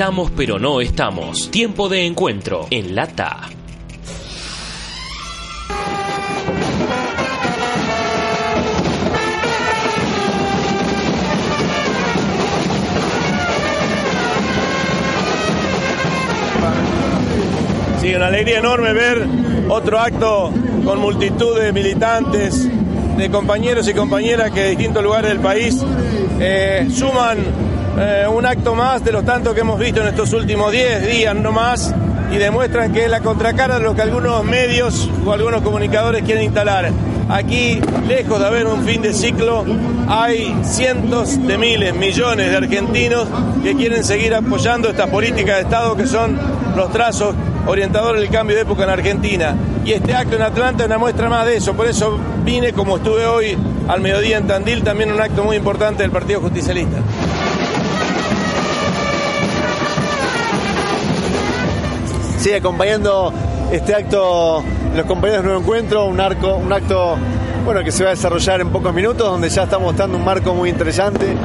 Estamos pero no estamos. Tiempo de encuentro en Lata. Sí, una alegría enorme ver otro acto con multitud de militantes, de compañeros y compañeras que de distintos lugares del país eh, suman eh, un acto más de los tantos que hemos visto en estos últimos 10 días no más y demuestran que es la contracara de lo que algunos medios o algunos comunicadores quieren instalar. Aquí, lejos de haber un fin de ciclo, hay cientos de miles, millones de argentinos que quieren seguir apoyando estas políticas de Estado que son los trazos orientadores del cambio de época en Argentina. Y este acto en Atlanta es una muestra más de eso. Por eso vine, como estuve hoy al mediodía en Tandil, también un acto muy importante del Partido Justicialista. Sí, acompañando este acto los compañeros de Nuevo Encuentro, un, arco, un acto bueno, que se va a desarrollar en pocos minutos, donde ya estamos dando un marco muy interesante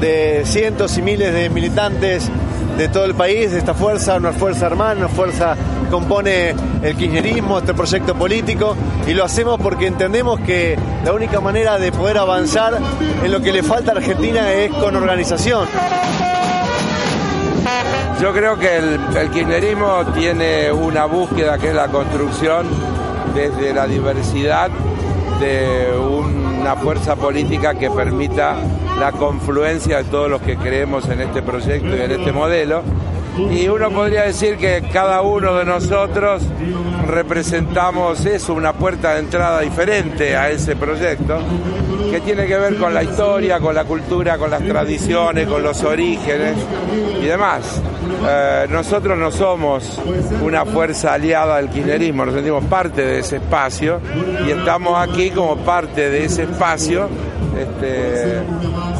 de cientos y miles de militantes de todo el país, de esta fuerza, una fuerza hermana, una fuerza que compone el kirchnerismo, este proyecto político, y lo hacemos porque entendemos que la única manera de poder avanzar en lo que le falta a Argentina es con organización. Yo creo que el, el kirchnerismo tiene una búsqueda que es la construcción desde la diversidad de una fuerza política que permita la confluencia de todos los que creemos en este proyecto y en este modelo. Y uno podría decir que cada uno de nosotros representamos eso, una puerta de entrada diferente a ese proyecto, que tiene que ver con la historia, con la cultura, con las tradiciones, con los orígenes y demás. Eh, nosotros no somos una fuerza aliada del kirchnerismo, nos sentimos parte de ese espacio y estamos aquí como parte de ese espacio este,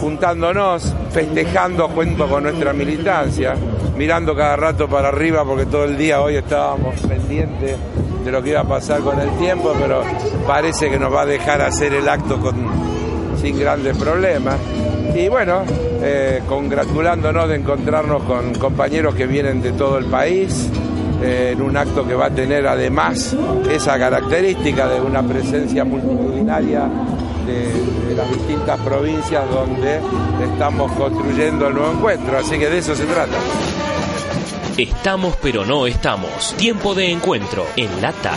juntándonos, festejando junto con nuestra militancia, mirando cada rato para arriba porque todo el día hoy estábamos pendientes de lo que iba a pasar con el tiempo, pero parece que nos va a dejar hacer el acto sin grandes problemas. Y bueno, eh, congratulándonos de encontrarnos con compañeros que vienen de todo el país, eh, en un acto que va a tener además esa característica de una presencia multitudinaria de, de, las distintas provincias donde estamos construyendo el nuevo encuentro. Así que de eso se trata. Estamos pero no estamos. Tiempo de encuentro en Lata.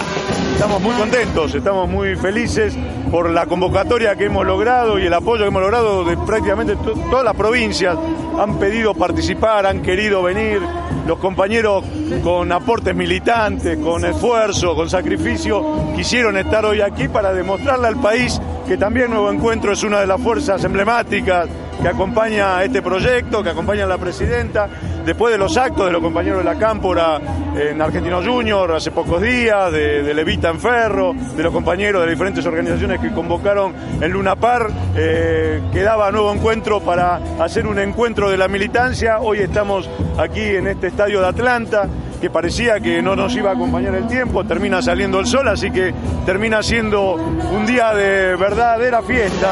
Estamos muy contentos, estamos muy felices por la convocatoria que hemos logrado y el apoyo que hemos logrado de prácticamente to todas las provincias. Han pedido participar, han querido venir. Los compañeros con aportes militantes, con esfuerzo, con sacrificio, quisieron estar hoy aquí para demostrarle al país que también Nuevo Encuentro es una de las fuerzas emblemáticas que acompaña a este proyecto, que acompaña a la presidenta, después de los actos de los compañeros de la Cámpora en Argentino Junior hace pocos días, de, Levita en Ferro, de los compañeros de diferentes organizaciones que convocaron en Luna Par, eh, quedaba nuevo encuentro para hacer un encuentro de la militancia. Hoy estamos aquí en este estadio de Atlanta que parecía que no nos iba a acompañar el tiempo, termina saliendo el sol, así que termina siendo un día de verdadera fiesta.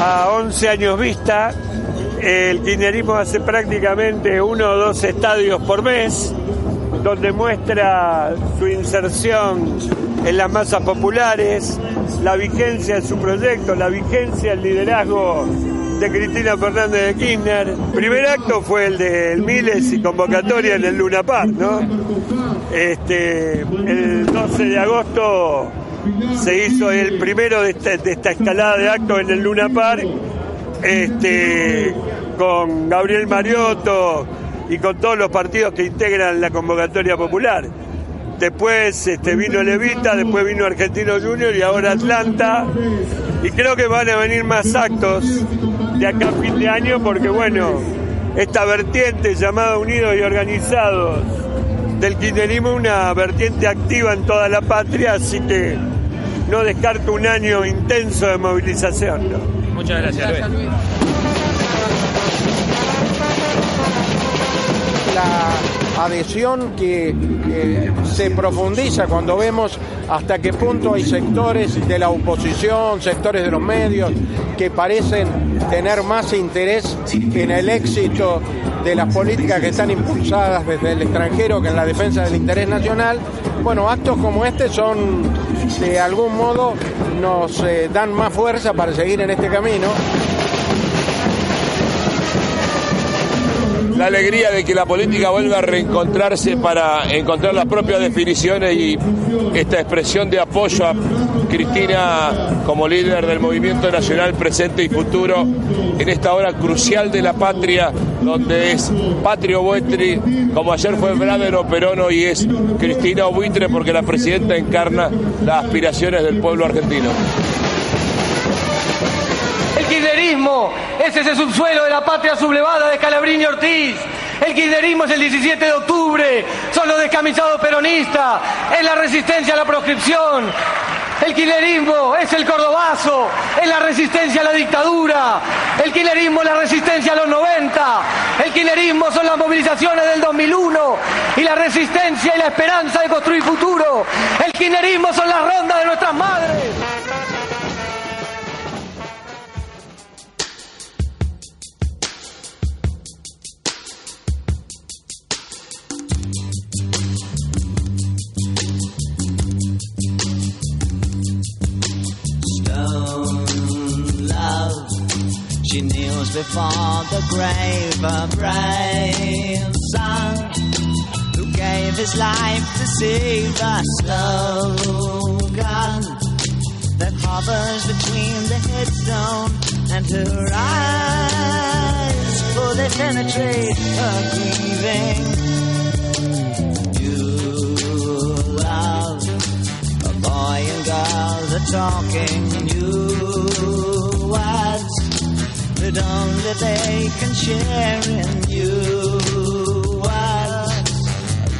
A 11 años vista, el kirchnerismo hace prácticamente uno o dos estadios por mes, donde muestra su inserción en las masas populares, la vigencia de su proyecto, la vigencia del liderazgo de Cristina Fernández de Kirchner. Primer acto fue el de Miles y convocatoria en el Luna Park, ¿no? Este, el 12 de agosto se hizo el primero de esta, de esta escalada de actos en el Luna Park, este, con Gabriel Mariotto y con todos los partidos que integran la convocatoria popular. Después este, vino Levita, después vino Argentino Junior y ahora Atlanta. Y creo que van a venir más actos de acá a fin de año porque, bueno, esta vertiente llamada Unidos y Organizados del kirchnerismo es una vertiente activa en toda la patria, así que no descarto un año intenso de movilización. ¿no? Muchas gracias, Luis. La adhesión que se profundiza cuando vemos hasta qué punto hay sectores de la oposición, sectores de los medios, que parecen tener más interés en el éxito de las políticas que están impulsadas desde el extranjero que en la defensa del interés nacional. Bueno, actos como este son, de algún modo, nos eh, dan más fuerza para seguir en este camino. La alegría de que la política vuelva a reencontrarse para encontrar las propias definiciones y esta expresión de apoyo a Cristina como líder del movimiento nacional presente y futuro en esta hora crucial de la patria, donde es Patrio Buetri, como ayer fue Bradero Perono y es Cristina Buitre, porque la presidenta encarna las aspiraciones del pueblo argentino. El kirchnerismo es ese subsuelo de la patria sublevada de Calabrini Ortiz. El kirchnerismo es el 17 de octubre, son los descamisados peronistas, es la resistencia a la proscripción. El kirchnerismo es el cordobazo, es la resistencia a la dictadura. El kirchnerismo es la resistencia a los 90. El kirchnerismo son las movilizaciones del 2001 y la resistencia y la esperanza de construir futuro. El kirchnerismo son las rondas de nuestras madres. She kneels before the grave of brave son who gave his life to save a slogan that hovers between the headstone and her eyes, for they penetrate her grieving. You love a boy and girl, the talking new that only they can share in you. A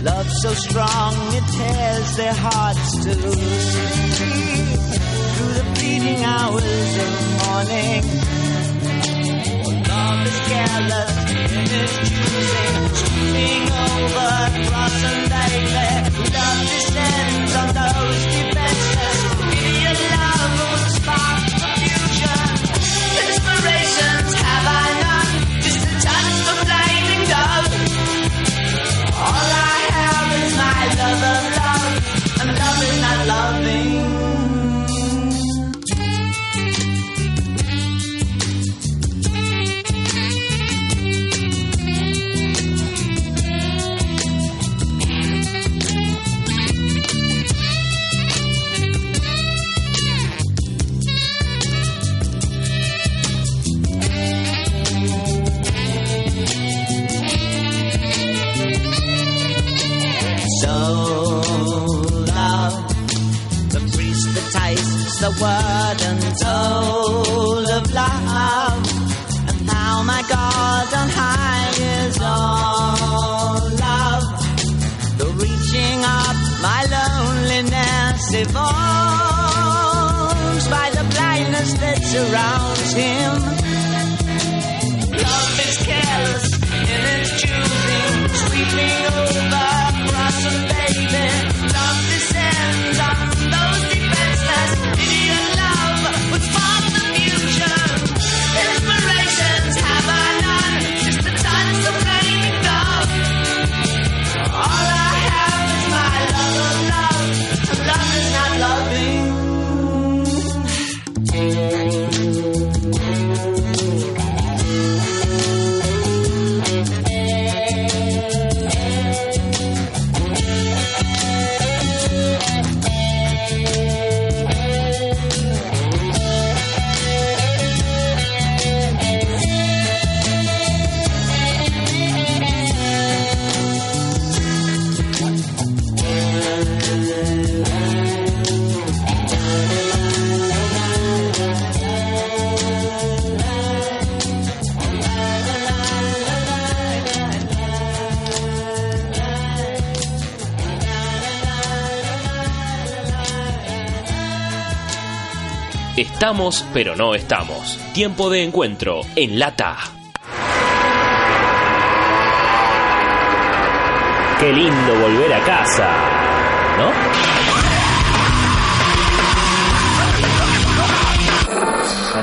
love so strong it tears their hearts to sleep through the fleeting hours of morning. Love is careless its choosing, sweeping over cross and daily. Love descends on those defenseless. Surrounds him. Love is careless in its choosing, sweeping Estamos, pero no estamos. Tiempo de encuentro en Lata. Qué lindo volver a casa, ¿no?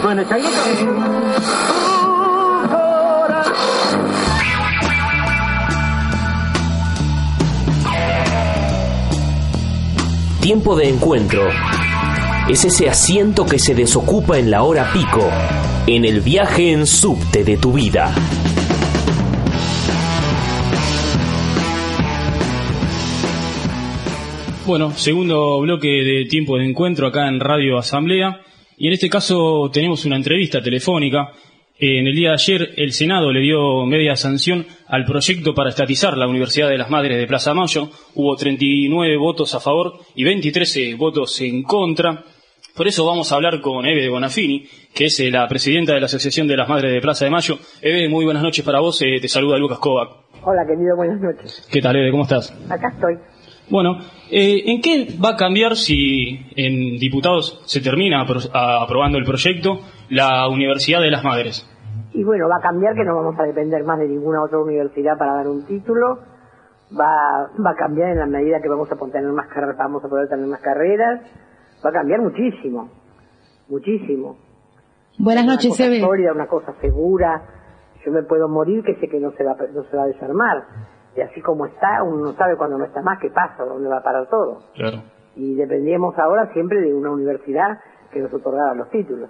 Bueno, Tiempo de encuentro. Es ese asiento que se desocupa en la hora pico, en el viaje en subte de tu vida. Bueno, segundo bloque de tiempo de encuentro acá en Radio Asamblea. Y en este caso tenemos una entrevista telefónica. En el día de ayer el Senado le dio media sanción al proyecto para estatizar la Universidad de las Madres de Plaza Mayo. Hubo 39 votos a favor y 23 votos en contra. Por eso vamos a hablar con Eve Bonafini, que es eh, la presidenta de la Asociación de las Madres de Plaza de Mayo. Eve, muy buenas noches para vos. eh, te saluda Lucas Kovac. Hola, querido, buenas noches. ¿Qué tal, Eve? ¿Cómo estás? Acá estoy. Bueno, eh, ¿en qué va a cambiar si en diputados se termina apro- aprobando el proyecto la Universidad de las Madres? Y bueno, va a cambiar que no vamos a depender más de ninguna otra universidad para dar un título. Va, va a cambiar en la medida que vamos a poder tener más vamos a poder tener más carreras. Va a cambiar muchísimo, muchísimo. Buenas Una noches, cosa Eve. sólida, una cosa segura. Yo me puedo morir que sé que no se va, no se va a desarmar. Y así como está, uno no sabe cuando no está más qué pasa, dónde va a parar todo. Claro. Y dependíamos ahora siempre de una universidad que nos otorgara los títulos.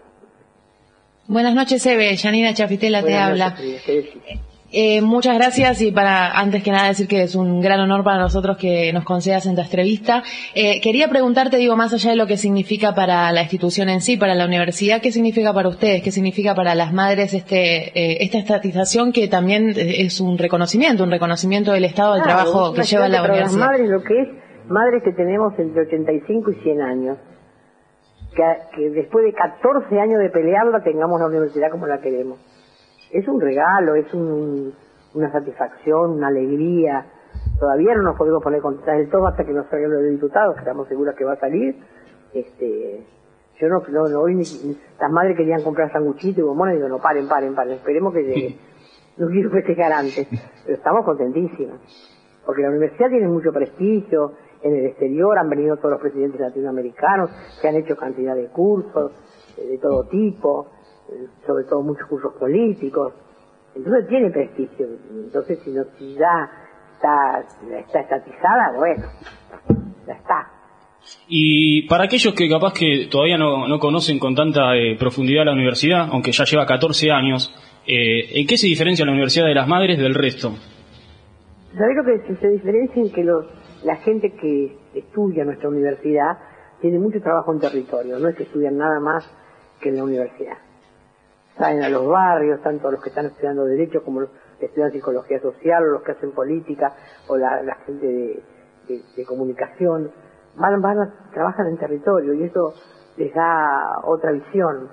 Buenas noches, Eve. Yanina Chafitela te Buenas habla. noches, querida, ¿qué decís? Eh, muchas gracias y para antes que nada decir que es un gran honor para nosotros que nos concedas esta entrevista. Eh, quería preguntarte, digo, más allá de lo que significa para la institución en sí, para la universidad, ¿qué significa para ustedes? ¿Qué significa para las madres este, eh, esta estatización que también es un reconocimiento, un reconocimiento del estado del Claro, trabajo que lleva la para las universidad? madres lo que es, madres que tenemos entre 85 y 100 años, que, que después de 14 años de pelearla tengamos la universidad como la queremos. Es un regalo, es un- una satisfacción, una alegría. Todavía no nos podemos poner contentas del todo hasta que nos salgan los diputados, que estamos seguras que va a salir. Este, yo no, no, no hoy ni- las madres querían comprar sanguchitos y bombones, digo, no, paren, paren, paren, esperemos que llegue. No quiero festejar antes, pero estamos contentísimas porque la universidad tiene mucho prestigio en el exterior, han venido todos los presidentes latinoamericanos, se han hecho cantidad de cursos eh, de todo tipo, sobre todo muchos cursos políticos, entonces tiene prestigio, entonces si no si ya está, está estatizada, bueno, ya está. Y para aquellos que capaz que todavía no, no conocen con tanta eh, profundidad la universidad, aunque ya lleva 14 años, eh, ¿en qué se diferencia la Universidad de las Madres del resto? ¿Sabés lo que se, diferencia en que los, la gente que estudia nuestra universidad tiene mucho trabajo en territorio, no es que estudian nada más que en la universidad. Salen a los barrios, tanto los que están estudiando Derecho como los que estudian Psicología Social, o los que hacen política, o la, gente de, comunicación, van, van a, trabajan en territorio y eso les da otra visión.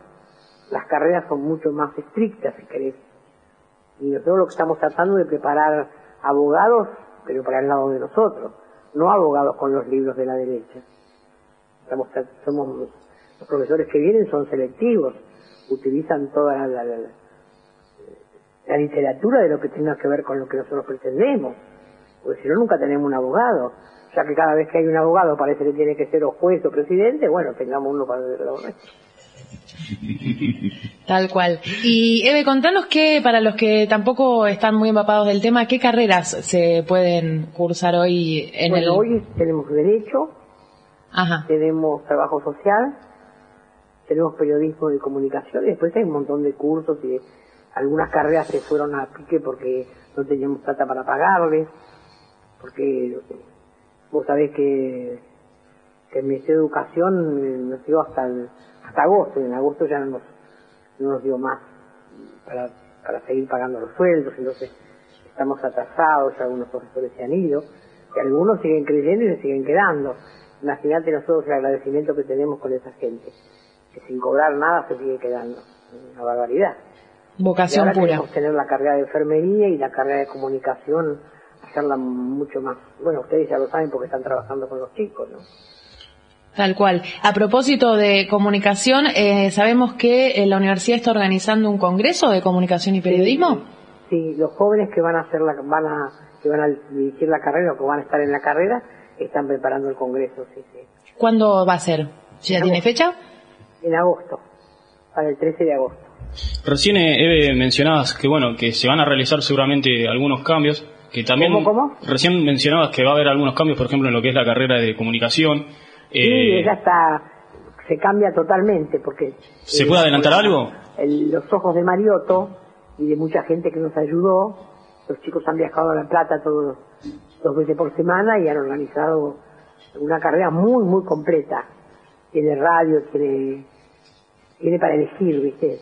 Las carreras son mucho más estrictas, si querés. Y nosotros lo que estamos tratando de preparar abogados, pero para el lado de nosotros, no abogados con los libros de la derecha. Estamos, somos, los profesores que vienen son selectivos, utilizan toda la, la- la- la literatura de lo que tenga que ver con lo que nosotros pretendemos, porque si no nunca tenemos un abogado, ya que cada vez que hay un abogado parece que tiene que ser o juez o presidente, bueno, tengamos uno para el lado nuestro. Tal cual. Y Eve, contanos que, para los que tampoco están muy empapados del tema, ¿qué carreras se pueden cursar hoy en bueno, el...? hoy tenemos derecho, Ajá. tenemos trabajo social, tenemos periodismo de comunicación y después hay un montón de cursos y algunas carreras se fueron a pique porque no teníamos plata para pagarles, porque vos sabés que, que el Ministerio de Educación eh, nos dio hasta agosto y en agosto ya no nos, no nos dio más para, para seguir pagando los sueldos, entonces estamos atrasados, algunos profesores se han ido, y algunos siguen creyendo y se siguen quedando. Imagínate nosotros el agradecimiento que tenemos con esa gente, que sin cobrar nada se sigue quedando. Una barbaridad. Vocación y ahora pura. tener la carrera de enfermería y la carrera de comunicación, hacerla mucho más. Bueno, ustedes ya lo saben porque están trabajando con los chicos, ¿no? Tal cual. A propósito de comunicación, eh, sabemos que eh, la universidad está organizando un congreso de comunicación y periodismo. Sí, los jóvenes que van a hacer la, van a que van a dirigir la carrera o que van a estar en la carrera están preparando el Congreso, sí, sí. ¿Cuándo va a ser? ¿Ya tiene fecha? En agosto, para el 13 de agosto. Recién, eh, Eve, mencionabas que, bueno, que se van a realizar seguramente algunos cambios, que también... ¿Cómo, cómo? Recién mencionabas que va a haber algunos cambios, por ejemplo, en lo que es la carrera de comunicación. Sí, Eh, ella está, se cambia totalmente porque... ¿Se eh, puede adelantar algo? el- los ojos de Mariotto y de mucha gente que nos ayudó. Los chicos han viajado a La Plata todos dos veces por semana y han organizado una carrera muy, muy completa. Tiene radio, tiene, tiene para elegir, ¿viste?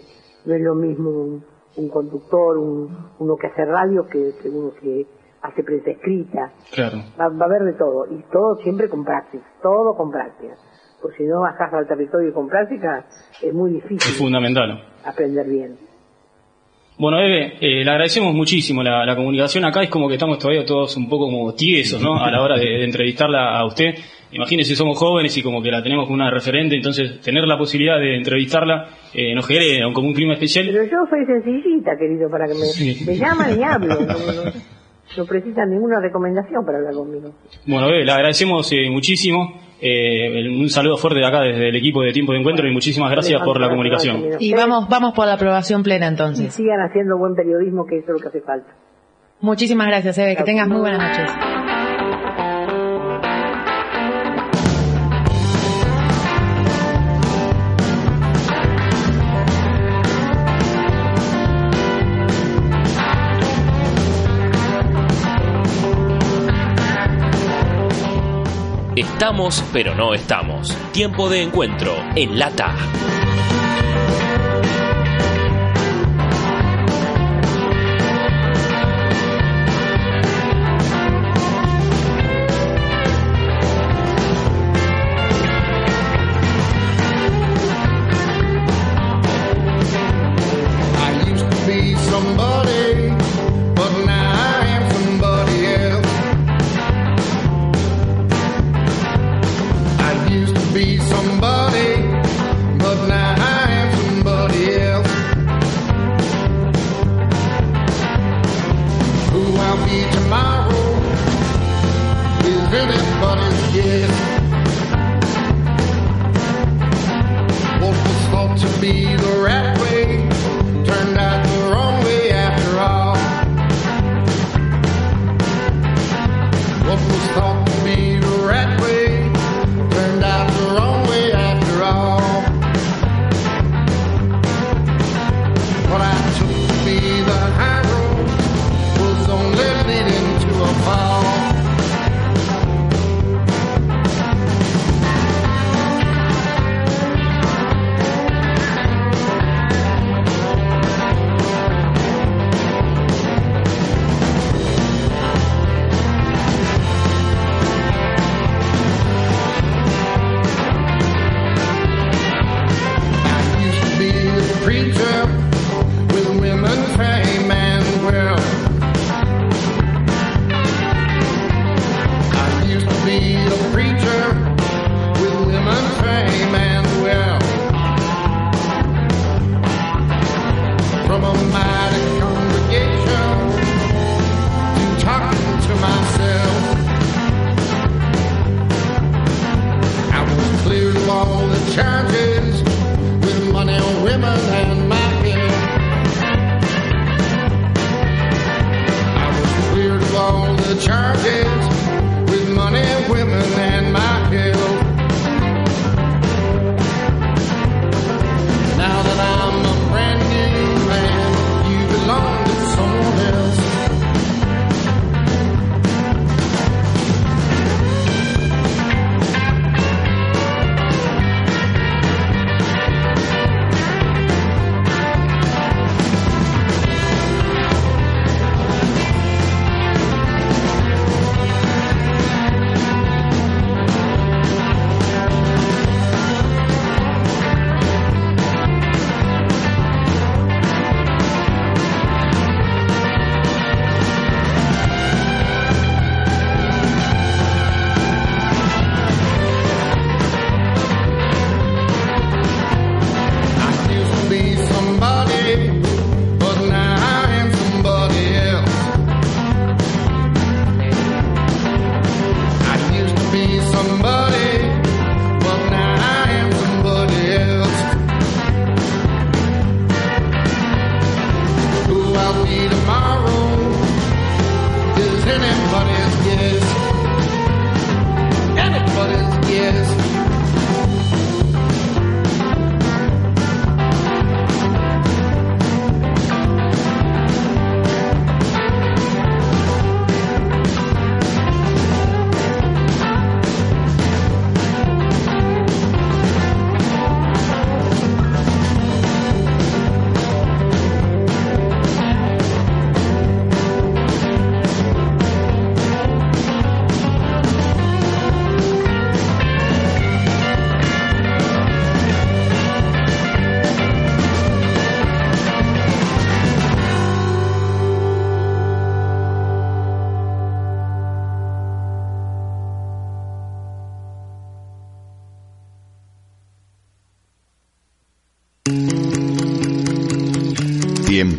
No es lo mismo un, un conductor, un- uno que hace radio que, que uno que hace prensa escrita. Claro. Va, va a haber de todo, y todo siempre con práctica, todo con práctica. Porque si no bajas al territorio con práctica, es muy Es difícil fundamental. aprender bien. Bueno, Eve, eh, le agradecemos muchísimo la, la comunicación acá. Es como que estamos todavía todos un poco como tiesos, ¿no? A la hora de, de entrevistarla a usted. Imagínese, somos jóvenes y como que la tenemos como una referente, entonces tener la posibilidad de entrevistarla eh, nos genera como un clima especial. Pero yo soy sencillita, querido, para que me, Sí. me llaman y hablo. No, no, no precisan ninguna recomendación para hablar conmigo. Bueno, Eve, le agradecemos eh, muchísimo. Eh, un saludo fuerte de acá desde el equipo de Tiempo de Encuentro y muchísimas gracias por la comunicación. Y vamos, vamos por la aprobación plena Y entonces. sigan haciendo buen periodismo, que eso es lo que hace falta. Muchísimas gracias, Eve. Que tengas muy buenas noches. Estamos, pero no estamos. Tiempo de encuentro en Lata. money's gift.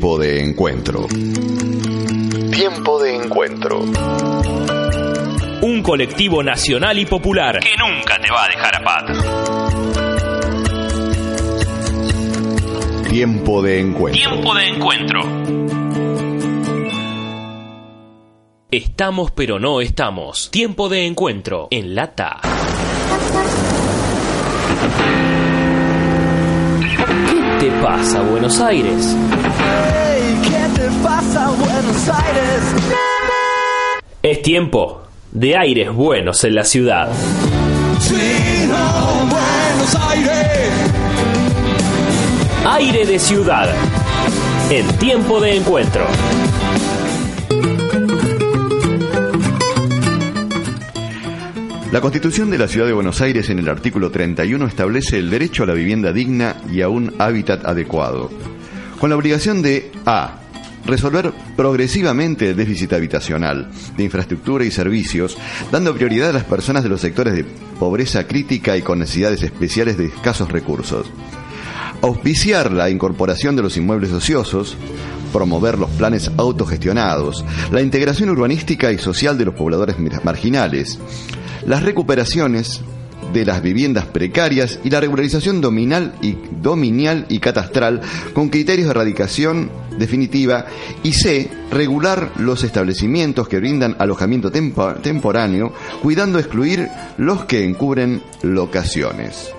Tiempo de encuentro. Tiempo de encuentro. Un colectivo nacional y popular que nunca te va a dejar a pata. Tiempo de encuentro. Tiempo de encuentro. Estamos pero no estamos. Tiempo de encuentro en lata. ¿Qué te pasa, Buenos Aires? ¿Qué te pasa, Buenos Aires? Es tiempo de aires buenos en la ciudad. Chino, Buenos Aires. Aire de ciudad. En tiempo de encuentro. La Constitución de la Ciudad de Buenos Aires en el artículo 31 establece el derecho a la vivienda digna y a un hábitat adecuado, con la obligación de A. Resolver progresivamente el déficit habitacional, de infraestructura y servicios, dando prioridad a las personas de los sectores de pobreza crítica y con necesidades especiales de escasos recursos. Auspiciar la incorporación de los inmuebles ociosos, promover los planes autogestionados, la integración urbanística y social de los pobladores marginales, las recuperaciones de las viviendas precarias y la regularización dominal y, dominial y catastral con criterios de erradicación definitiva y C. regular los establecimientos que brindan alojamiento tempo- temporáneo, cuidando excluir los que encubren locaciones.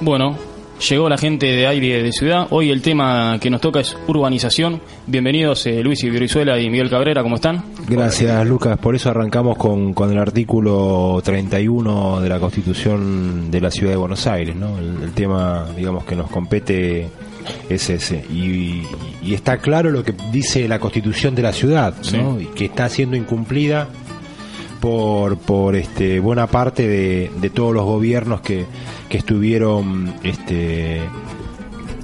Bueno, llegó la gente de aire de ciudad. Hoy el tema que nos toca es urbanización. Bienvenidos eh, Luis Brizuela y Miguel Cabrera, ¿cómo están? Gracias, Lucas. Por eso arrancamos con, con el artículo 31 de la Constitución de la Ciudad de Buenos Aires, ¿no? El, el tema, digamos, que nos compete es ese. Y, y está claro lo que dice la Constitución de la ciudad, ¿no? Y que está siendo incumplida por, por este, buena parte de, de todos los gobiernos que, que estuvieron este,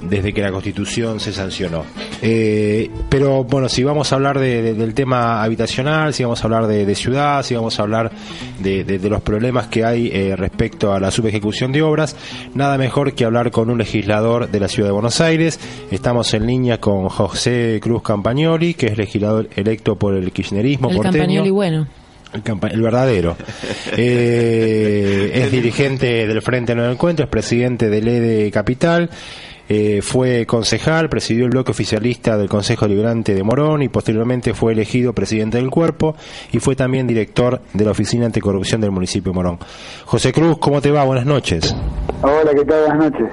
desde que la Constitución se sancionó. Eh, pero bueno, si vamos a hablar de- de- del tema habitacional, si vamos a hablar de, de ciudad, si vamos a hablar de, los problemas que hay eh, respecto a la subejecución de obras, nada mejor que hablar con un legislador de la Ciudad de Buenos Aires. Estamos en línea con José Cruz Campagnoli, que es legislador electo por el kirchnerismo El porteño. campañoli bueno. El, verdadero. Eh, es dirigente del Frente Nuevo Encuentro, es presidente del EDE Capital, eh, fue concejal, presidió el bloque oficialista del Consejo Liberante de Morón y posteriormente fue elegido presidente del cuerpo y fue también director de la Oficina Anticorrupción del municipio de Morón. José Cruz, ¿cómo te va? Buenas noches. Hola, ¿qué tal? Buenas noches.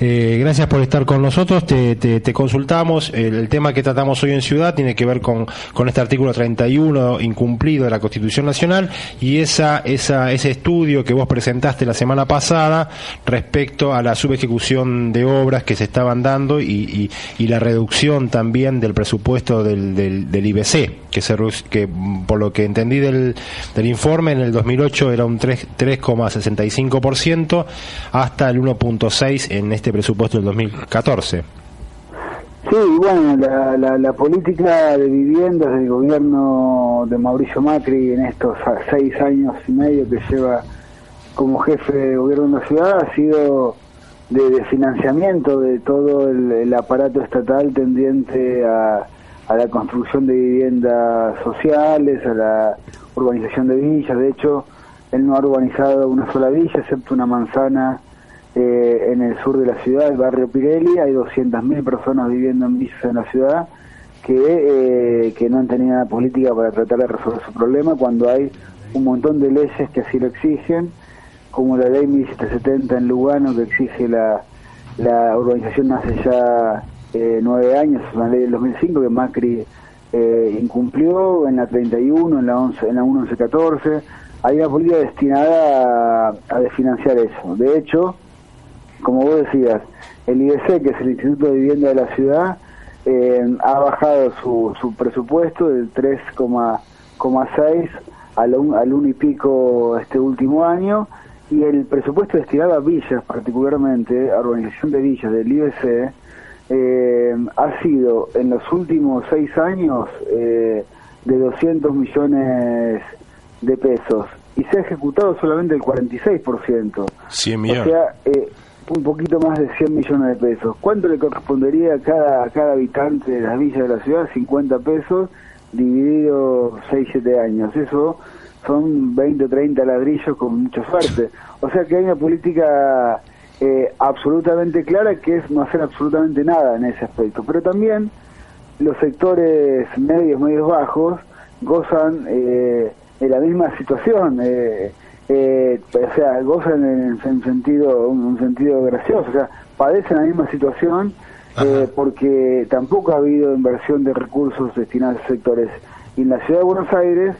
Eh, gracias por estar con nosotros. Te, te- te consultamos. El, tema que tratamos hoy en Ciudad tiene que ver con, con este artículo 31 incumplido de la Constitución Nacional y esa, esa, ese estudio que vos presentaste la semana pasada respecto a la subejecución de obras que se estaban dando y, y- la reducción también del presupuesto del, del, del IBC, que, se, que por lo que entendí del, del informe en el 2008 era un 3 3,65% hasta el 1.6 en este presupuesto del 2014. Sí, bueno, la, la, la política de viviendas del gobierno de Mauricio Macri en estos seis años y medio que lleva como jefe de gobierno de la ciudad ha sido de, de financiamiento de todo el, el aparato estatal tendiente a, a la construcción de viviendas sociales, a la urbanización de villas. De hecho, él no ha urbanizado una sola villa, excepto una manzana eh, en el sur de la ciudad, el barrio Pirelli. Hay 200.000 personas viviendo en villas en la ciudad que, eh, que no han tenido una política para tratar de resolver su problema cuando hay un montón de leyes que así lo exigen, como la ley 1770 en Lugano que exige la, la urbanización hace ya eh, nueve años, una ley del 2005 que Macri eh, incumplió en la 31, en la 11, en la 1114. Hay una política destinada a, a desfinanciar eso. De hecho, como vos decías, el IBC, que es el Instituto de Vivienda de la Ciudad, eh, ha bajado su, su presupuesto del 3,6 al, un- al 1 y pico este último año y el presupuesto destinado a villas, particularmente a organización de villas del IBC, eh, ha sido en los últimos seis años eh, de 200 millones de pesos y se ha ejecutado solamente el 46%. 100 O millones. sea, eh, un poquito más de 100 millones de pesos. ¿Cuánto le correspondería a cada, cada habitante de las villas de la ciudad? 50 pesos dividido 6-7 años. Eso son 20 o 30 ladrillos con mucha suerte. O sea que hay una política eh, absolutamente clara que es no hacer absolutamente nada en ese aspecto. Pero también los sectores medios, medios bajos, gozan eh, de la misma situación. Eh, eh, o sea, gozan en, en sentido un, un sentido gracioso, o sea, padecen la misma situación eh, porque tampoco ha habido inversión de recursos destinados a sectores. Y en la ciudad de Buenos Aires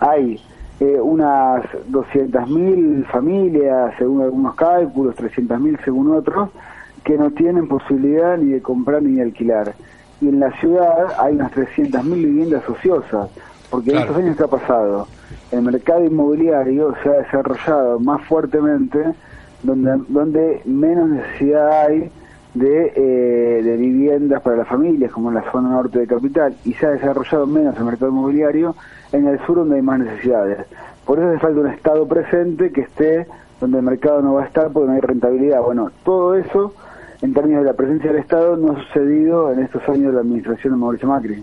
hay eh, unas 200.000 familias, según algunos cálculos, 300.000 según otros, que no tienen posibilidad ni de comprar ni de alquilar. Y en la ciudad hay unas 300.000 viviendas ociosas, porque en estos años que ha pasado, el mercado inmobiliario se ha desarrollado más fuertemente, donde, donde menos necesidad hay de, eh, de viviendas para las familias, como en la zona norte de Capital, y se ha desarrollado menos el mercado inmobiliario en el sur donde hay más necesidades. Por eso hace falta un Estado presente que esté donde el mercado no va a estar porque no hay rentabilidad. Bueno, todo eso, en términos de la presencia del Estado, no ha sucedido en estos años de la administración de Mauricio Macri.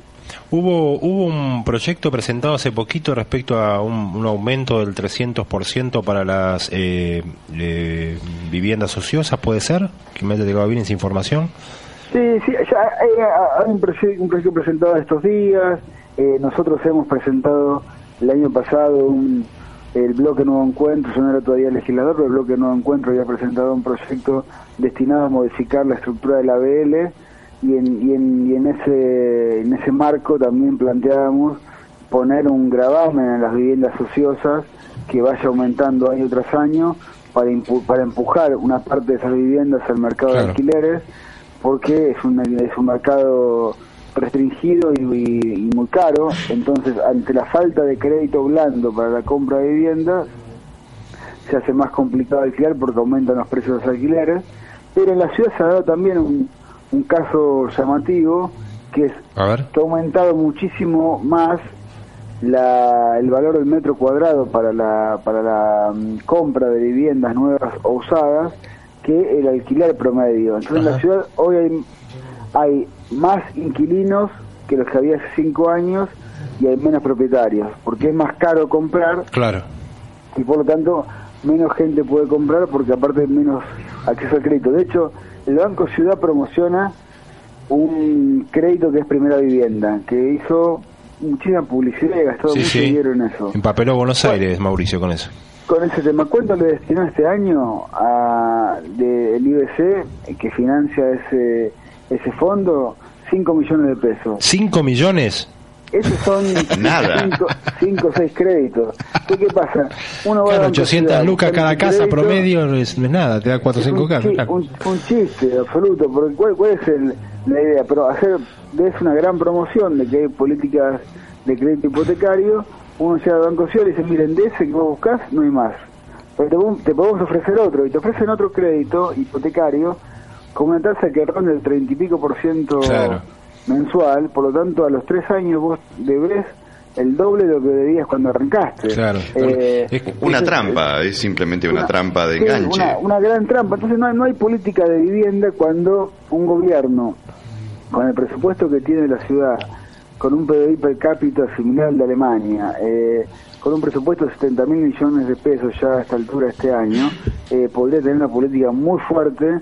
Hubo, hubo un proyecto presentado hace poquito respecto a un, aumento del 300% para las eh, eh, viviendas ociosas, ¿puede ser? Que me haya llegado bien esa información. Sí, sí, ya hay, hay un, proyecto, un proyecto presentado estos días. Eh, nosotros hemos presentado el año pasado un, el bloque Nuevo Encuentro, yo no era todavía legislador, pero el bloque Nuevo Encuentro había presentado un proyecto destinado a modificar la estructura de la BL y en, y en, y en ese en ese marco también planteábamos poner un gravamen en las viviendas ociosas que vaya aumentando año tras año para, impu- para empujar una parte de esas viviendas al mercado de alquileres porque es un, es un mercado restringido y, y- y muy caro, entonces ante la falta de crédito blando para la compra de viviendas se hace más complicado alquilar porque aumentan los precios de los alquileres, pero en la ciudad se ha dado también un, un caso llamativo que es A ver. que ha aumentado muchísimo más la, el valor del metro cuadrado para la, para la mm, compra de viviendas nuevas o usadas que el alquiler promedio. Entonces en la ciudad hoy hay, hay más inquilinos que los que había hace cinco años y hay menos propietarios, porque es más caro comprar Claro. y por lo tanto menos gente puede comprar porque aparte menos acceso al crédito. De hecho, el Banco Ciudad promociona un crédito que es primera vivienda, que hizo muchísima publicidad y gastado Sí, mucho sí. dinero en eso. Empapeló Buenos Aires, Mauricio, con eso. Con ese tema, ¿cuánto le destinó este año a del IBC que financia ese ese fondo? 5 millones de pesos. ¿Cinco millones? Esos son Nada. 5 o 6 créditos. ¿Qué, qué pasa? Uno va Claro, a Banco 800 Ciudad, lucas cada casa crédito, promedio no es, nada, te da 4 o 5 un, casas. chi- claro. un, un chiste absoluto, porque ¿cuál, cuál es el- la idea? Pero hacer es una gran promoción de que hay políticas de crédito hipotecario, uno llega al Banco Ciudad y dice, miren, de ese que vos buscás no hay más. Pero te, podemos- te podemos ofrecer otro, y te ofrecen otro crédito hipotecario con una tasa que ronda el 30 y pico por ciento Claro. Mensual, por lo tanto a los tres años vos debés el doble de lo que debías cuando arrancaste. Claro. Eh, Una entonces, trampa, es simplemente una, trampa de Sí, enganche. Una, una gran trampa. Entonces no hay, no hay política de vivienda cuando un gobierno, con el presupuesto que tiene la ciudad, con un PBI per cápita similar al de Alemania, eh, con un presupuesto de 70 mil millones de pesos ya a esta altura este año, eh, podría tener una política muy fuerte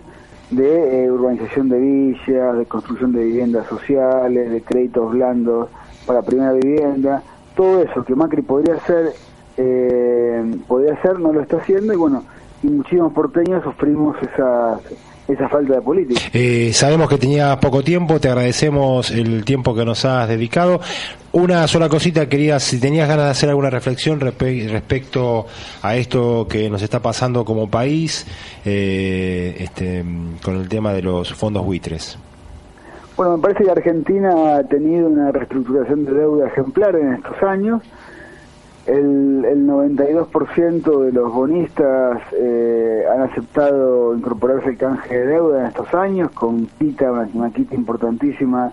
de eh, urbanización de villas, de construcción de viviendas sociales, de créditos blandos para primera vivienda, todo eso que Macri podría hacer, eh, podría hacer, no lo está haciendo y bueno, y muchísimos porteños sufrimos esa, esa falta de política. Eh, sabemos que tenías poco tiempo, te agradecemos el tiempo que nos has dedicado. Una sola cosita, querías, si tenías ganas de hacer alguna reflexión respe- respecto a esto que nos está pasando como país eh, este, con el tema de los fondos buitres. Bueno, me parece que Argentina ha tenido una reestructuración de deuda ejemplar en estos años. El, el 92% de los bonistas eh, han aceptado incorporarse al canje de deuda en estos años, con quita, una, una quita importantísima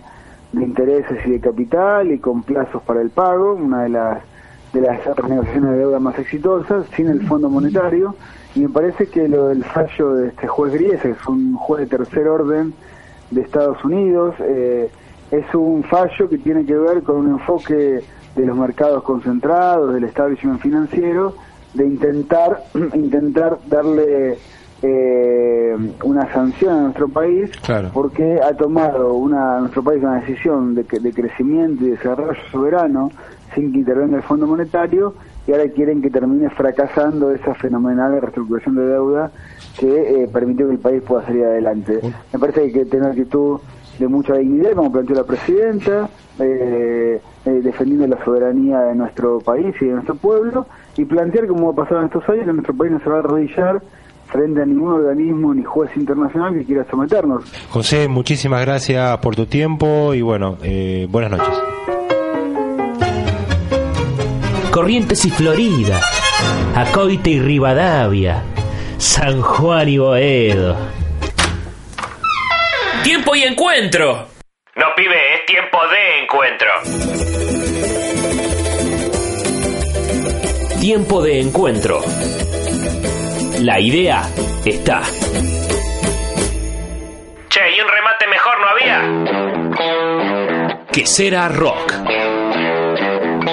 de intereses y de capital y con plazos para el pago, una de las de las renegociaciones de deuda más exitosas, sin el Fondo Monetario. Y me parece que lo del fallo de este juez Gries, que es un juez de tercer orden de Estados Unidos, eh, es un fallo que tiene que ver con un enfoque de los mercados concentrados, del establishment financiero, de intentar intentar darle eh, una sanción a nuestro país Claro. porque ha tomado una nuestro país una decisión de, de crecimiento y desarrollo soberano sin que intervenga el Fondo Monetario y ahora quieren que termine fracasando esa fenomenal reestructuración de deuda que eh, permitió que el país pueda salir adelante. Me parece que hay que tener actitud de mucha dignidad, como planteó la presidenta, eh, eh, defendiendo la soberanía de nuestro país y de nuestro pueblo, y plantear, como ha pasado en estos años, que nuestro país no se va a arrodillar frente a ningún organismo ni juez internacional que quiera someternos. José, muchísimas gracias por tu tiempo y bueno, eh, buenas noches. Corrientes y Florida, Acoite y Rivadavia, San Juan y Boedo. ¡Tiempo y encuentro! No, pibe, es tiempo de encuentro. Tiempo de encuentro. La idea está. Che, ¿y un remate mejor no había? Que será rock.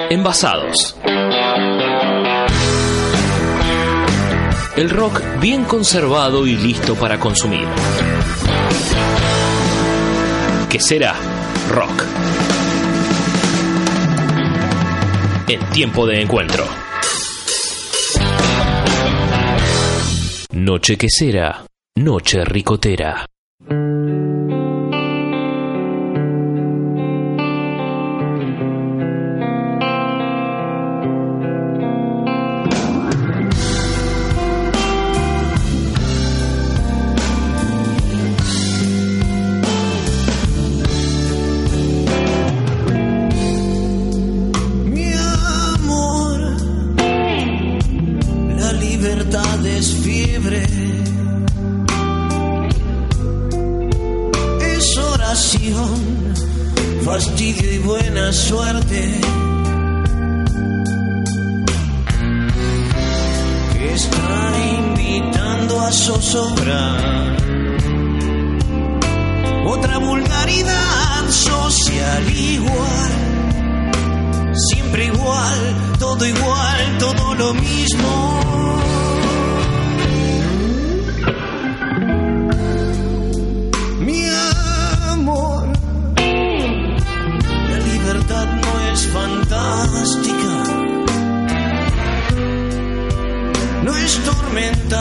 Envasados. El rock bien conservado y listo para consumir. Que será rock. En tiempo de encuentro. Noche que será, noche ricotera.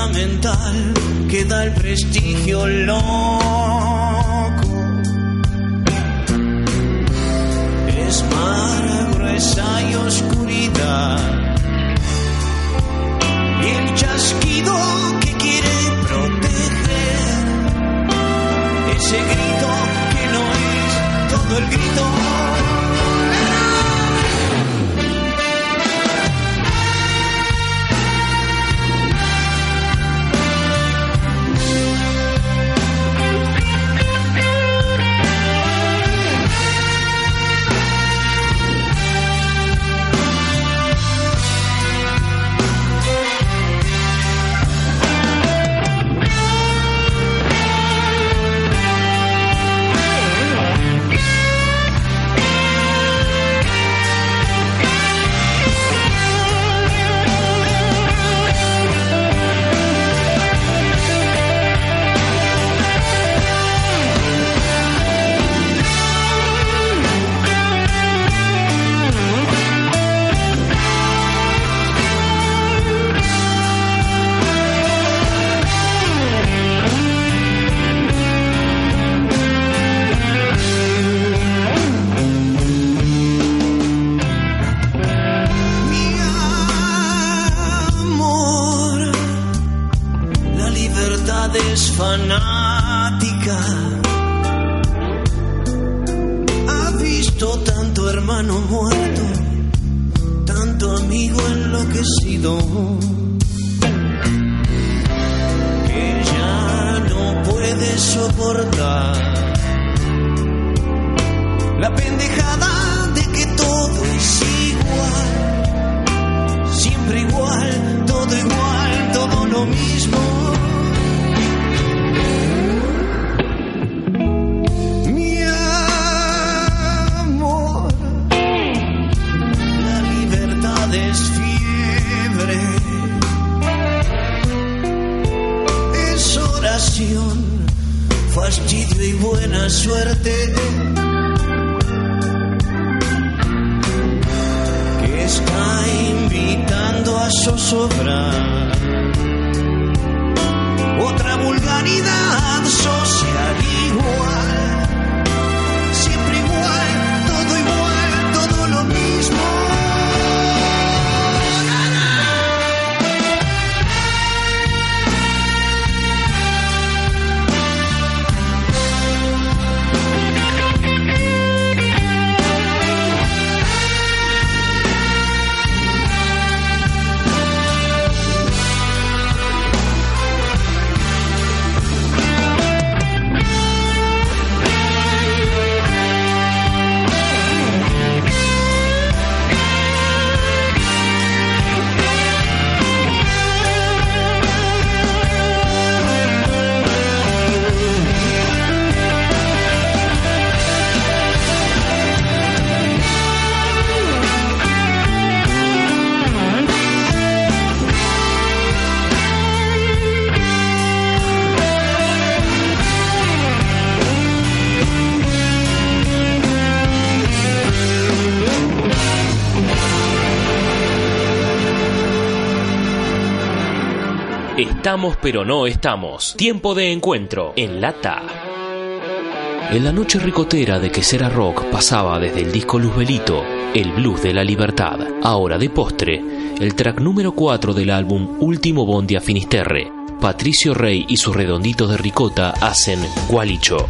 Tormenta mental que da el prestigio loco. es mar, gruesa y oscuridad. Y el chasquido que quiere proteger, ese grito que no es todo el grito. Enloquecido. Que ya no puede soportar la pendejada de que todo es igual, siempre igual, todo igual, todo lo mismo. Fastidio y buena suerte. que está invitando a zozobrar Estamos pero no estamos. Tiempo de encuentro en lata. En la noche ricotera de que será rock pasaba desde el disco Luzbelito, el blues de la libertad. Ahora de postre, el track número 4 del álbum Último Bondi a Finisterre. Patricio Rey y sus redonditos de ricota hacen Gualicho.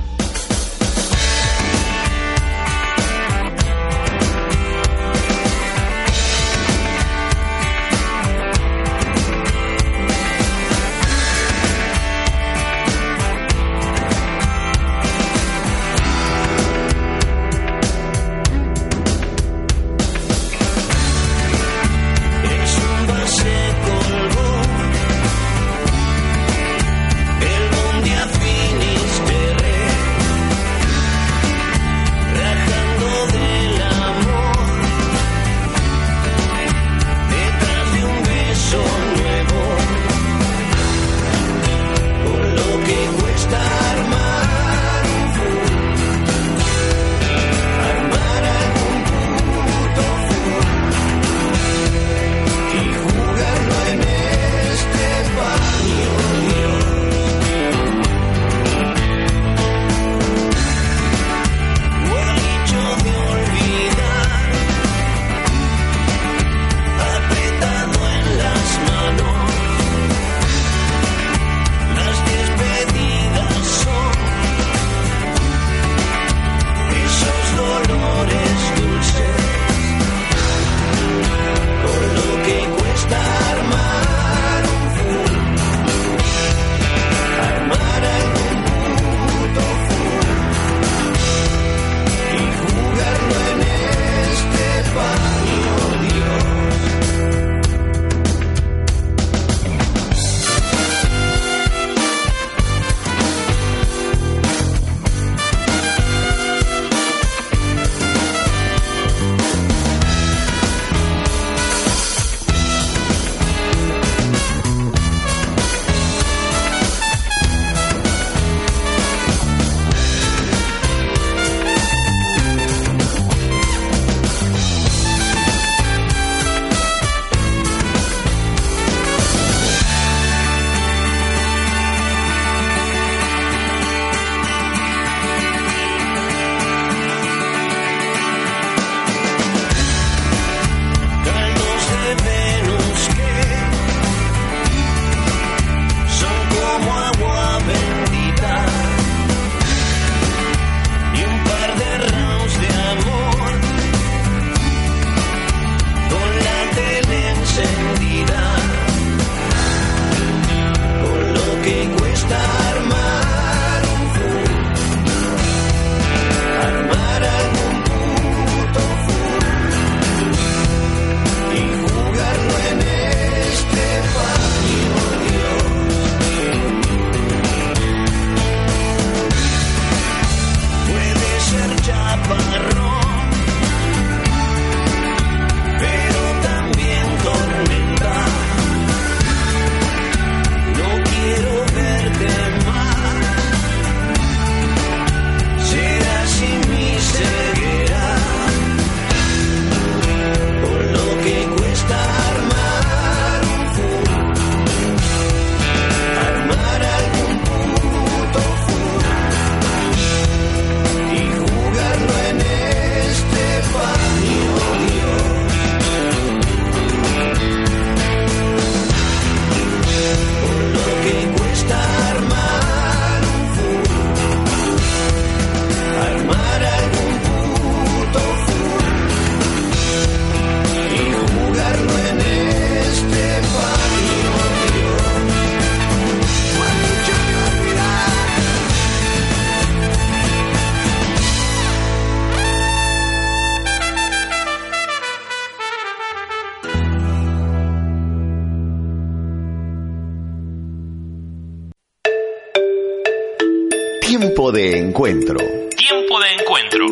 Encuentro. Tiempo de encuentro.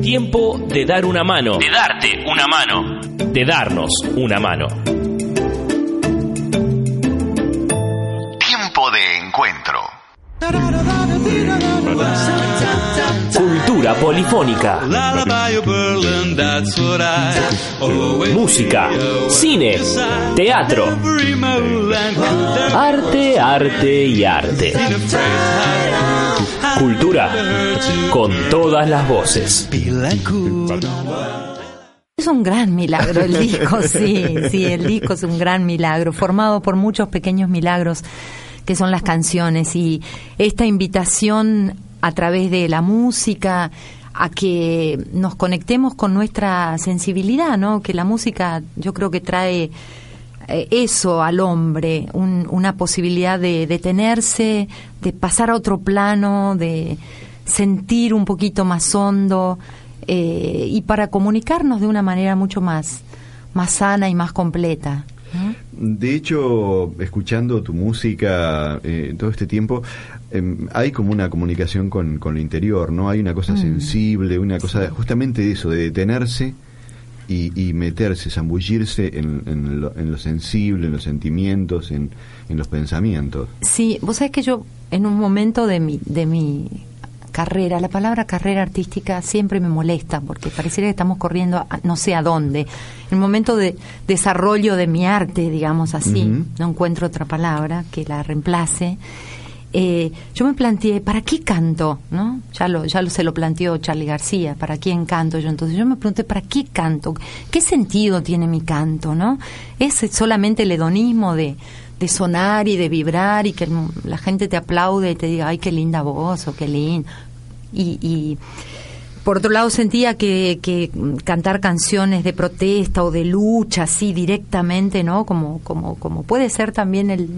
Tiempo de dar una mano. De darte una mano. De darnos una mano. Polifónica. Música, cine, teatro. Arte, arte y arte. Cultura con todas las voces. Es un gran milagro el disco, sí, sí, el disco es un gran milagro, formado por muchos pequeños milagros que son las canciones y esta invitación a través de la música a que nos conectemos con nuestra sensibilidad, ¿no? Que la música yo creo que trae eh, eso al hombre, un- una posibilidad de detenerse, de pasar a otro plano, de sentir un poquito más hondo eh, y para comunicarnos de una manera mucho más, más sana y más completa. De hecho, escuchando tu música eh, todo este tiempo, em, hay como una comunicación con, con lo interior, ¿no? Hay una cosa Mm. sensible, una cosa justamente de eso, de detenerse y, y meterse, zambullirse en, en lo, en lo sensible, en los sentimientos, en, en los pensamientos. Sí, vos sabés que yo en un momento de mi, de mi carrera, la palabra carrera artística siempre me molesta porque pareciera que estamos corriendo a- no sé a dónde. En un momento de desarrollo de mi arte, digamos así, no encuentro otra palabra que la reemplace. eh, yo me planteé, ¿para qué canto? ¿no? Ya, lo, ya lo, se lo planteó Charlie García, ¿para quién canto yo? Entonces yo me pregunté, ¿para qué canto? ¿Qué sentido tiene mi canto? ¿no? ¿Es solamente el hedonismo de, de sonar y de vibrar y que la gente te aplaude y te diga, ay, qué linda voz o qué lindo? Y, y por otro lado sentía que, que cantar canciones de protesta o de lucha así directamente, ¿no? Como, como, como puede ser también el,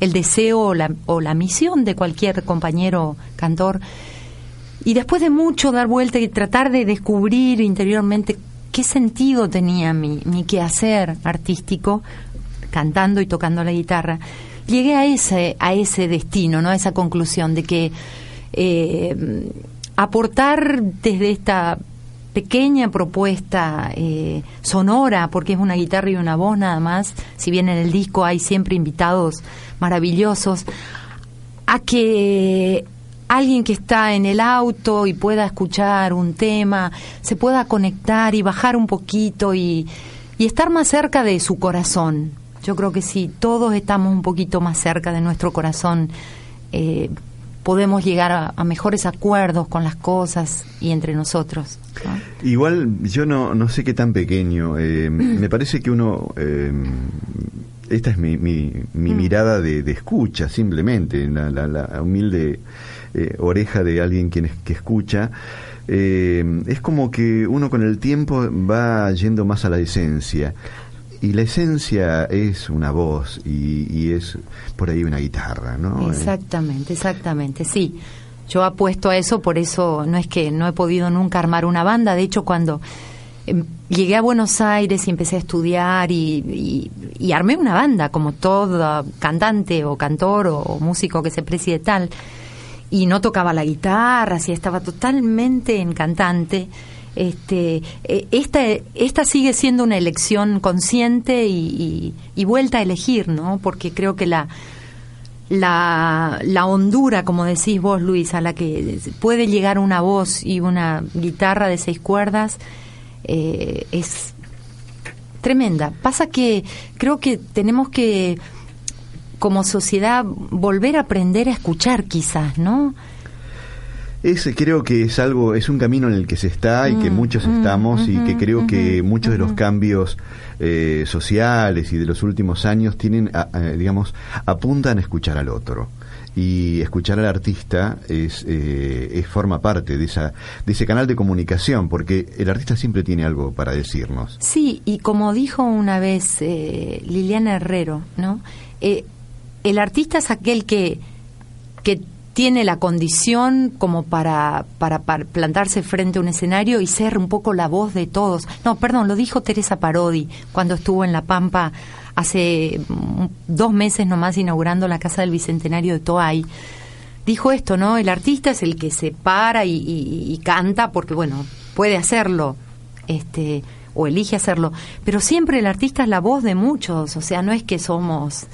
el deseo o la, o la misión de cualquier compañero cantor. Y después de mucho dar vuelta y tratar de descubrir interiormente qué sentido tenía mi, mi quehacer artístico, cantando y tocando la guitarra, llegué a ese, a ese destino, ¿no? A esa conclusión de que eh, aportar desde esta pequeña propuesta eh, sonora, porque es una guitarra y una voz nada más, si bien en el disco hay siempre invitados maravillosos, a que alguien que está en el auto y pueda escuchar un tema, se pueda conectar y bajar un poquito y, y estar más cerca de su corazón. Yo creo que si todos estamos un poquito más cerca de nuestro corazón, eh, podemos llegar a, a mejores acuerdos con las cosas y entre nosotros. ¿no? Igual yo no, no sé qué tan pequeño. eh, me parece que uno... eh, esta es mi, mi, mi mirada de, de escucha, simplemente, la, la- la humilde eh, oreja de alguien quien es- que escucha. Eh, es como que uno con el tiempo va yendo más a la esencia. Y la esencia es una voz y, y es por ahí una guitarra, ¿no? Exactamente, exactamente, sí. Yo apuesto a eso, por eso no es que no he podido nunca armar una banda. De hecho, cuando em, llegué a Buenos Aires y empecé a estudiar y, y- y armé una banda, como todo cantante o cantor o, músico que se preside tal, y no tocaba la guitarra, así estaba totalmente en cantante. Este, eh, esta, esta sigue siendo una elección consciente y, y- y vuelta a elegir, ¿no? Porque creo que la, la, la hondura, como decís vos, Luis, a la que puede llegar una voz y una guitarra de seis cuerdas, eh, es tremenda. Pasa que creo que tenemos que, como sociedad, volver a aprender a escuchar, quizás, ¿no? Ese creo que es algo, es un camino en el que se está y que Mm, muchos mm, estamos y que ujú, creo que muchos de los cambios eh, sociales y de los últimos años tienen, a- a- digamos, apuntan a escuchar al otro. Y escuchar al artista es, eh, es forma parte de esa de ese canal de comunicación porque el artista siempre tiene algo para decirnos. Sí, y como dijo una vez eh, Liliana Herrero, ¿no? Eh, el artista es aquel que, que tiene la condición como para, para, plantarse frente a un escenario y ser un poco la voz de todos. No, perdón, lo dijo Teresa Parodi cuando estuvo en La Pampa hace dos meses nomás inaugurando la Casa del Bicentenario de Toay. Dijo esto, ¿no? El artista es el que se para y, y- y canta porque, bueno, puede hacerlo, este, o elige hacerlo, pero siempre el artista es la voz de muchos, o sea, no es que somos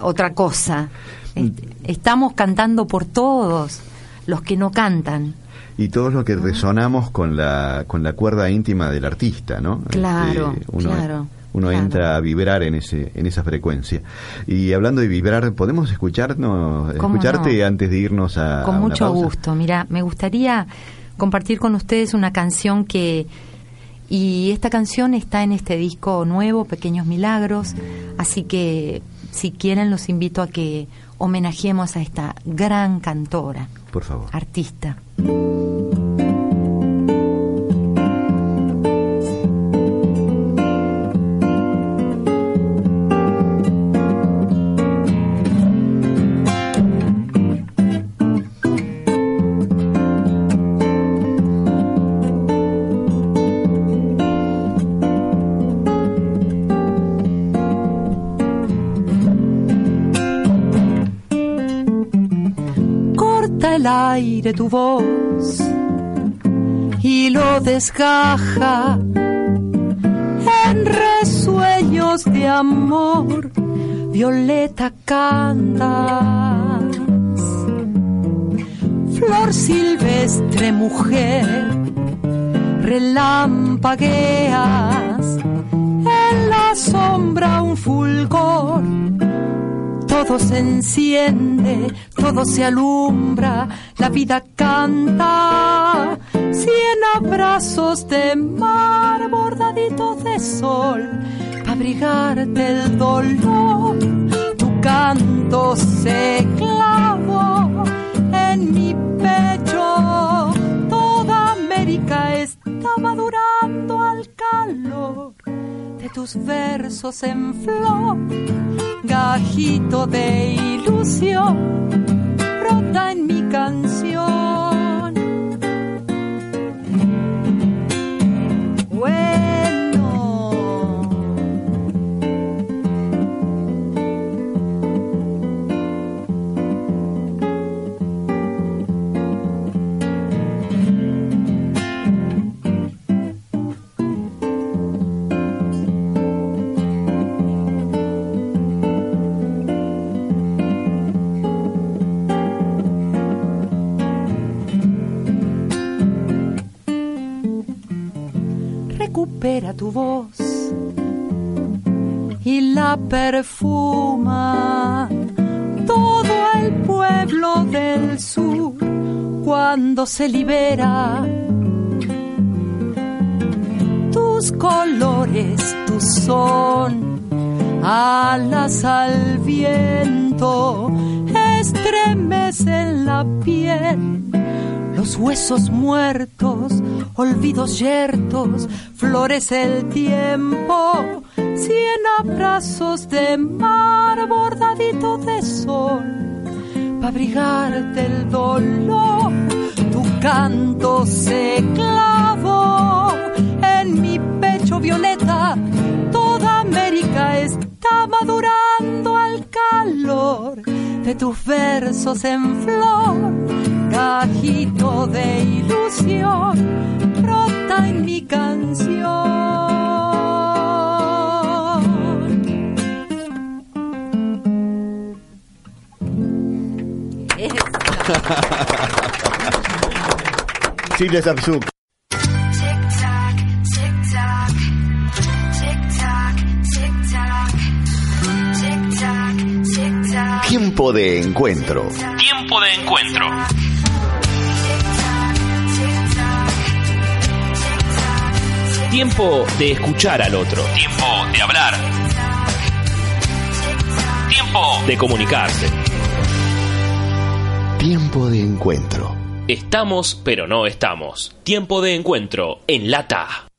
otra cosa. Est- Estamos cantando por todos los que no cantan. Y todos los que resonamos con la, con la cuerda íntima del artista, ¿no? Claro, Este, uno, claro, Uno claro. entra a vibrar en ese en esa frecuencia. Y hablando de vibrar, ¿podemos escucharnos, ¿Cómo escucharte no? antes de irnos a Con a una mucho pausa? gusto. Mira, me gustaría compartir con ustedes una canción que... Y esta canción está en este disco nuevo, Pequeños Milagros, así que si quieren los invito a que homenajemos a esta gran cantora, Por favor. artista. El aire tu voz y lo desgaja en resueños de amor. Violeta cantas, flor silvestre mujer, relampagueas en la sombra un fulgor. Todo se enciende, todo se alumbra, la vida canta. Cien abrazos de mar bordaditos de sol, para abrigarte el dolor. Tu canto se clavó en mi pecho. Toda América está madurando al calor tus versos en flor, gajito de ilusión, brota en mi canción. Recupera tu voz y la perfuma todo el pueblo del sur cuando se libera. Tus colores, tu son, alas al viento, estremecen la piel, los huesos muertos, olvidos yertos, florece el tiempo, cien abrazos de mar bordadito de sol, para abrigarte el dolor, tu canto se clavó en mi pecho violeta, toda América está madurando al calor de tus versos en flor, gajito de ilusión, brota en mi canción. Silvia Zapsuk. Tiempo de encuentro. Tiempo de encuentro. Tiempo de escuchar al otro. Tiempo de hablar. Tiempo de comunicarse. Tiempo de encuentro. Estamos, pero no estamos. Tiempo de encuentro en lata.